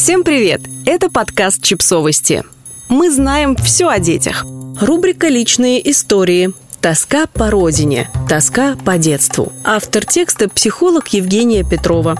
Всем привет! Это подкаст «Чипсовости». Мы знаем все о детях. Рубрика «Личные истории». Тоска по родине. Тоска по детству. Автор текста – психолог Евгения Петрова.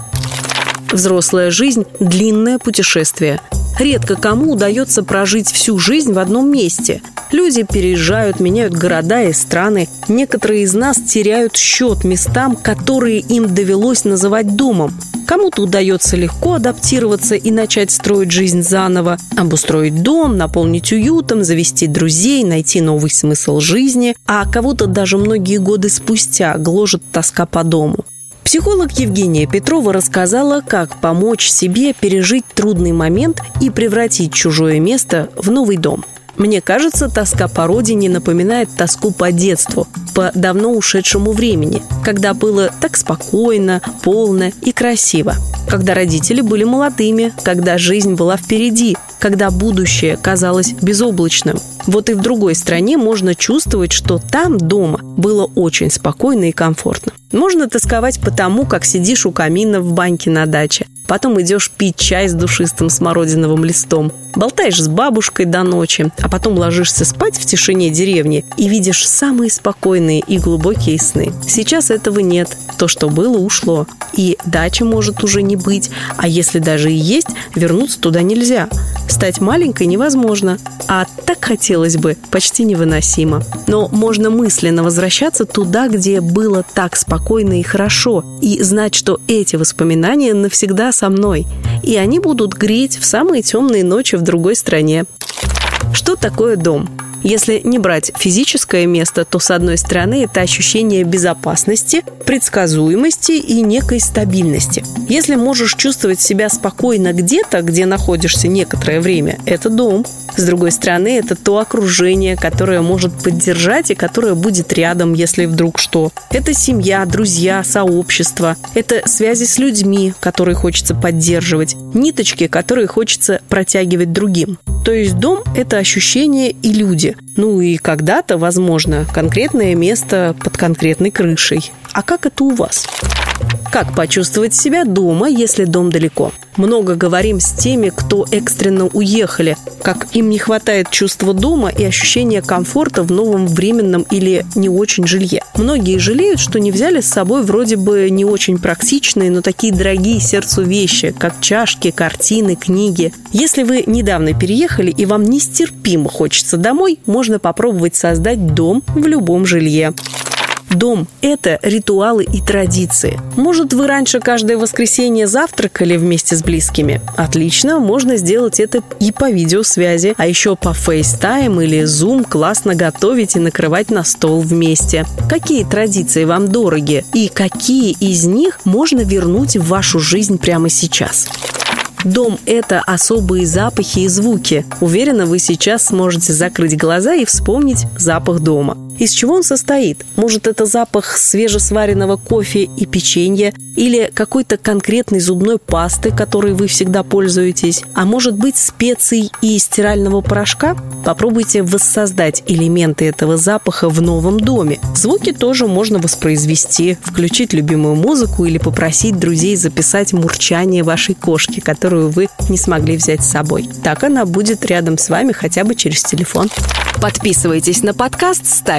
Взрослая жизнь – длинное путешествие. Редко кому удается прожить всю жизнь в одном месте. Люди переезжают, меняют города и страны. Некоторые из нас теряют счет местам, которые им довелось называть домом. Кому-то удается легко адаптироваться и начать строить жизнь заново, обустроить дом, наполнить уютом, завести друзей, найти новый смысл жизни, а кого-то даже многие годы спустя гложет тоска по дому. Психолог Евгения Петрова рассказала, как помочь себе пережить трудный момент и превратить чужое место в новый дом. Мне кажется, тоска по родине напоминает тоску по детству, по давно ушедшему времени, когда было так спокойно, полно и красиво. Когда родители были молодыми, когда жизнь была впереди, когда будущее казалось безоблачным. Вот и в другой стране можно чувствовать, что там дома было очень спокойно и комфортно. Можно тосковать по тому, как сидишь у камина в баньке на даче, потом идешь пить чай с душистым смородиновым листом, болтаешь с бабушкой до ночи, а потом ложишься спать в тишине деревни и видишь самые спокойные и глубокие сны. Сейчас этого нет. То, что было, ушло. И дачи может уже не быть, а если даже и есть, вернуться туда нельзя. Стать маленькой невозможно, а так хотелось бы, почти невыносимо. Но можно мысленно возвращаться туда, где было так спокойно и хорошо, и знать, что эти воспоминания навсегда со мной, и они будут греть в самые темные ночи в другой стране. Что такое дом? Если не брать физическое место, то, с одной стороны, это ощущение безопасности, предсказуемости и некой стабильности. Если можешь чувствовать себя спокойно где-то, где находишься некоторое время, это дом. С другой стороны, это то окружение, которое может поддержать и которое будет рядом, если вдруг что. Это семья, друзья, сообщество. Это связи с людьми, которые хочется поддерживать. Ниточки, которые хочется протягивать другим. То есть дом – это ощущение и люди. Ну и когда-то, возможно, конкретное место под конкретной крышей. А как это у вас? Как почувствовать себя дома, если дом далеко? Много говорим с теми, кто экстренно уехали, как им не хватает чувства дома и ощущения комфорта в новом временном или не очень жилье. Многие жалеют, что не взяли с собой вроде бы не очень практичные, но такие дорогие сердцу вещи, как чашки, картины, книги. Если вы недавно переехали и вам нестерпимо хочется домой, можно попробовать создать дом в любом жилье. Дом – это ритуалы и традиции. Может, вы раньше каждое воскресенье завтракали вместе с близкими? Отлично, можно сделать это и по видеосвязи, а еще по FaceTime или Zoom классно готовить и накрывать на стол вместе. Какие традиции вам дороги и какие из них можно вернуть в вашу жизнь прямо сейчас? Дом – это особые запахи и звуки. Уверена, вы сейчас сможете закрыть глаза и вспомнить запах дома. Из чего он состоит? Может, это запах свежесваренного кофе и печенья или какой-то конкретной зубной пасты, которой вы всегда пользуетесь? А может быть, специй и стирального порошка? Попробуйте воссоздать элементы этого запаха в новом доме. Звуки тоже можно воспроизвести, включить любимую музыку или попросить друзей записать мурчание вашей кошки, которую вы не смогли взять с собой. Так она будет рядом с вами хотя бы через телефон. Подписывайтесь на подкаст, ставьте